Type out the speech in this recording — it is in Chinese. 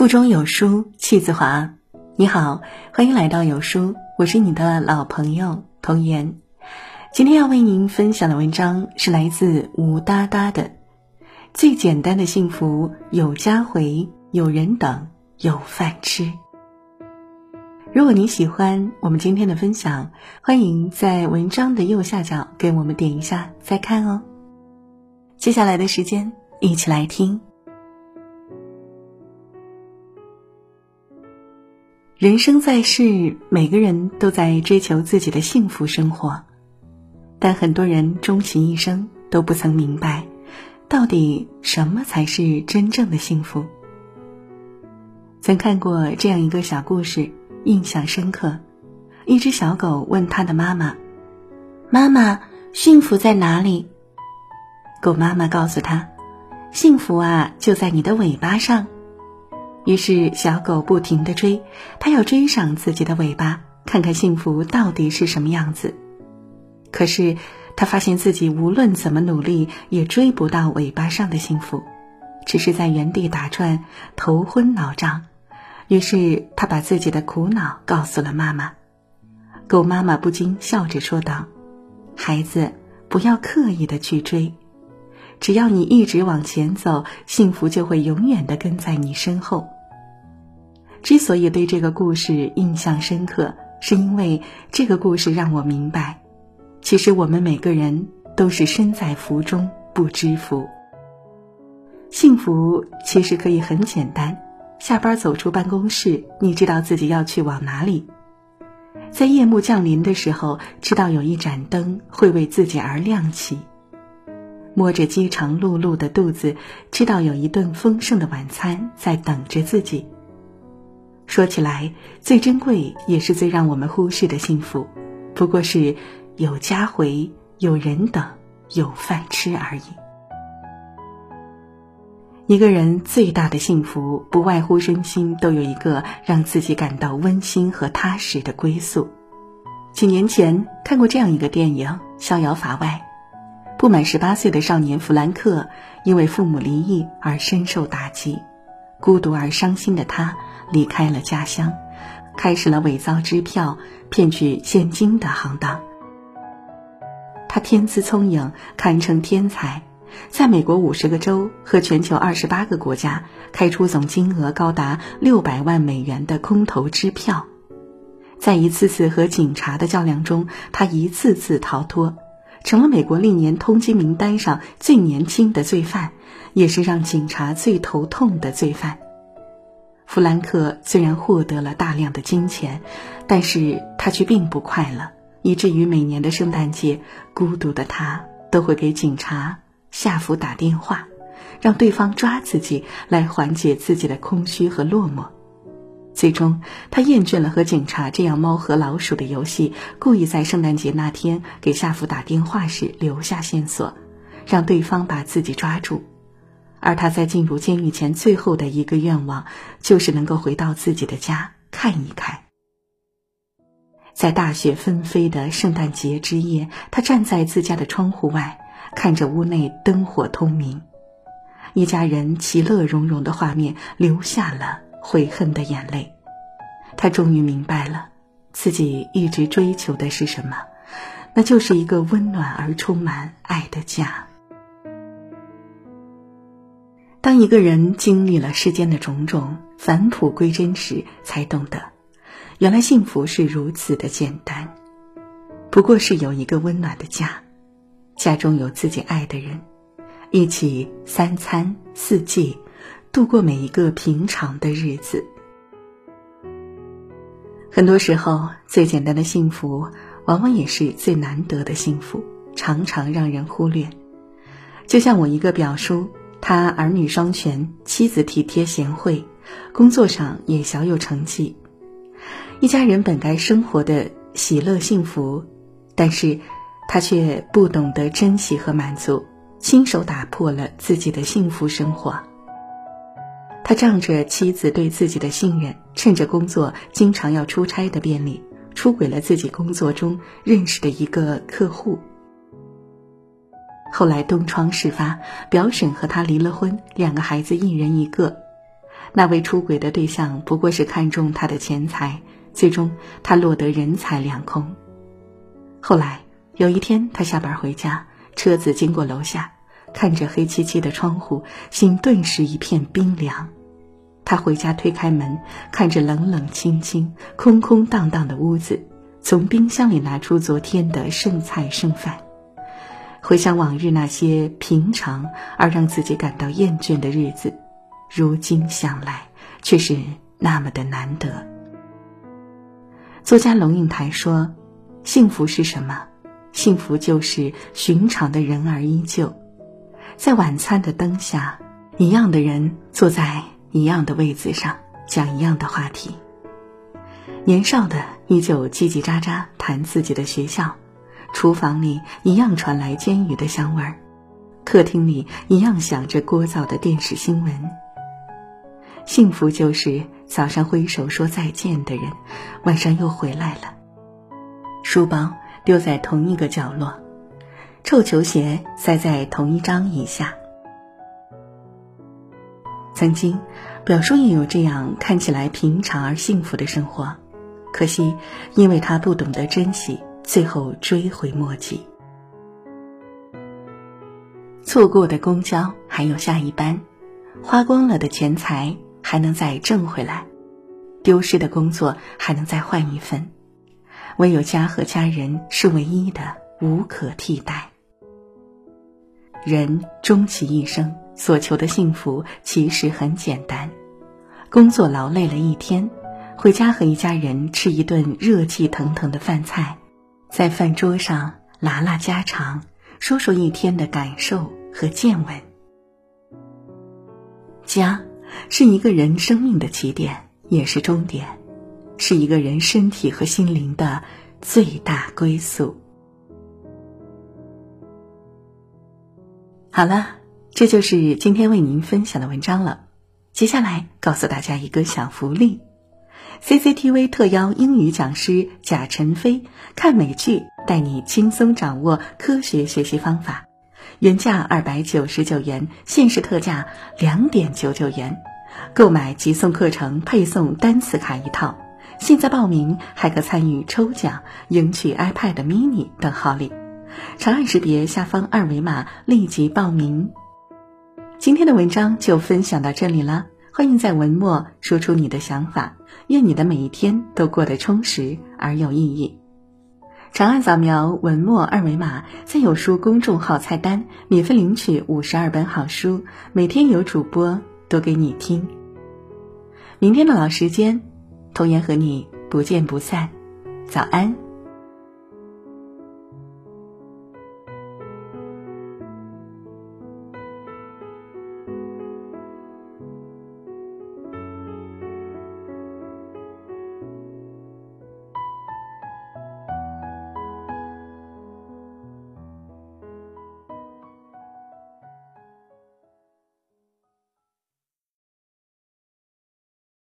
腹中有书气自华。你好，欢迎来到有书，我是你的老朋友童言。今天要为您分享的文章是来自吴哒哒的《最简单的幸福：有家回，有人等，有饭吃》。如果你喜欢我们今天的分享，欢迎在文章的右下角给我们点一下再看哦。接下来的时间，一起来听。人生在世，每个人都在追求自己的幸福生活，但很多人终其一生都不曾明白，到底什么才是真正的幸福。曾看过这样一个小故事。印象深刻，一只小狗问它的妈妈：“妈妈，幸福在哪里？”狗妈妈告诉他：“幸福啊，就在你的尾巴上。”于是小狗不停地追，它要追上自己的尾巴，看看幸福到底是什么样子。可是它发现自己无论怎么努力，也追不到尾巴上的幸福，只是在原地打转，头昏脑胀。于是他把自己的苦恼告诉了妈妈，狗妈妈不禁笑着说道：“孩子，不要刻意的去追，只要你一直往前走，幸福就会永远的跟在你身后。”之所以对这个故事印象深刻，是因为这个故事让我明白，其实我们每个人都是身在福中不知福。幸福其实可以很简单。下班走出办公室，你知道自己要去往哪里。在夜幕降临的时候，知道有一盏灯会为自己而亮起。摸着饥肠辘辘的肚子，知道有一顿丰盛的晚餐在等着自己。说起来，最珍贵也是最让我们忽视的幸福，不过是有家回、有人等、有饭吃而已。一个人最大的幸福，不外乎身心都有一个让自己感到温馨和踏实的归宿。几年前看过这样一个电影《逍遥法外》，不满十八岁的少年弗兰克因为父母离异而深受打击，孤独而伤心的他离开了家乡，开始了伪造支票、骗取现金的行当。他天资聪颖，堪称天才。在美国五十个州和全球二十八个国家开出总金额高达六百万美元的空头支票，在一次次和警察的较量中，他一次次逃脱，成了美国历年通缉名单上最年轻的罪犯，也是让警察最头痛的罪犯。弗兰克虽然获得了大量的金钱，但是他却并不快乐，以至于每年的圣诞节，孤独的他都会给警察。夏福打电话，让对方抓自己来缓解自己的空虚和落寞。最终，他厌倦了和警察这样猫和老鼠的游戏，故意在圣诞节那天给夏福打电话时留下线索，让对方把自己抓住。而他在进入监狱前最后的一个愿望，就是能够回到自己的家看一看。在大雪纷飞的圣诞节之夜，他站在自家的窗户外。看着屋内灯火通明，一家人其乐融融的画面，留下了悔恨的眼泪。他终于明白了，自己一直追求的是什么，那就是一个温暖而充满爱的家。当一个人经历了世间的种种，返璞归真时，才懂得，原来幸福是如此的简单，不过是有一个温暖的家。家中有自己爱的人，一起三餐四季，度过每一个平常的日子。很多时候，最简单的幸福，往往也是最难得的幸福，常常让人忽略。就像我一个表叔，他儿女双全，妻子体贴贤惠，工作上也小有成绩，一家人本该生活的喜乐幸福，但是。他却不懂得珍惜和满足，亲手打破了自己的幸福生活。他仗着妻子对自己的信任，趁着工作经常要出差的便利，出轨了自己工作中认识的一个客户。后来东窗事发，表婶和他离了婚，两个孩子一人一个。那位出轨的对象不过是看中他的钱财，最终他落得人财两空。后来有一天，他下班回家，车子经过楼下，看着黑漆漆的窗户，心顿时一片冰凉。他回家推开门，看着冷冷清清、空空荡荡的屋子，从冰箱里拿出昨天的剩菜剩饭，回想往日那些平常而让自己感到厌倦的日子。如今想来，却是那么的难得。作家龙应台说：“幸福是什么？幸福就是寻常的人儿依旧，在晚餐的灯下，一样的人坐在一样的位子上，讲一样的话题。年少的依旧叽叽喳喳谈自己的学校，厨房里一样传来煎鱼的香味儿，客厅里一样响着聒噪的电视新闻。”幸福就是早上挥手说再见的人，晚上又回来了。书包丢在同一个角落，臭球鞋塞在同一张椅下。曾经，表叔也有这样看起来平常而幸福的生活，可惜因为他不懂得珍惜，最后追悔莫及。错过的公交还有下一班，花光了的钱财。还能再挣回来，丢失的工作还能再换一份，唯有家和家人是唯一的，无可替代。人终其一生所求的幸福其实很简单：工作劳累了一天，回家和一家人吃一顿热气腾腾的饭菜，在饭桌上拉拉家常，说说一天的感受和见闻。家。是一个人生命的起点，也是终点，是一个人身体和心灵的最大归宿。好了，这就是今天为您分享的文章了。接下来告诉大家一个小福利：CCTV 特邀英语讲师贾晨飞看美剧，带你轻松掌握科学学习方法。原价二百九十九元，限时特价两点九九元，购买即送课程配送单词卡一套。现在报名还可参与抽奖，赢取 iPad mini 等好礼。长按识别下方二维码立即报名。今天的文章就分享到这里了，欢迎在文末说出你的想法。愿你的每一天都过得充实而有意义。长按扫描文末二维码，在有书公众号菜单免费领取五十二本好书，每天有主播读给你听。明天的老时间，童言和你不见不散。早安。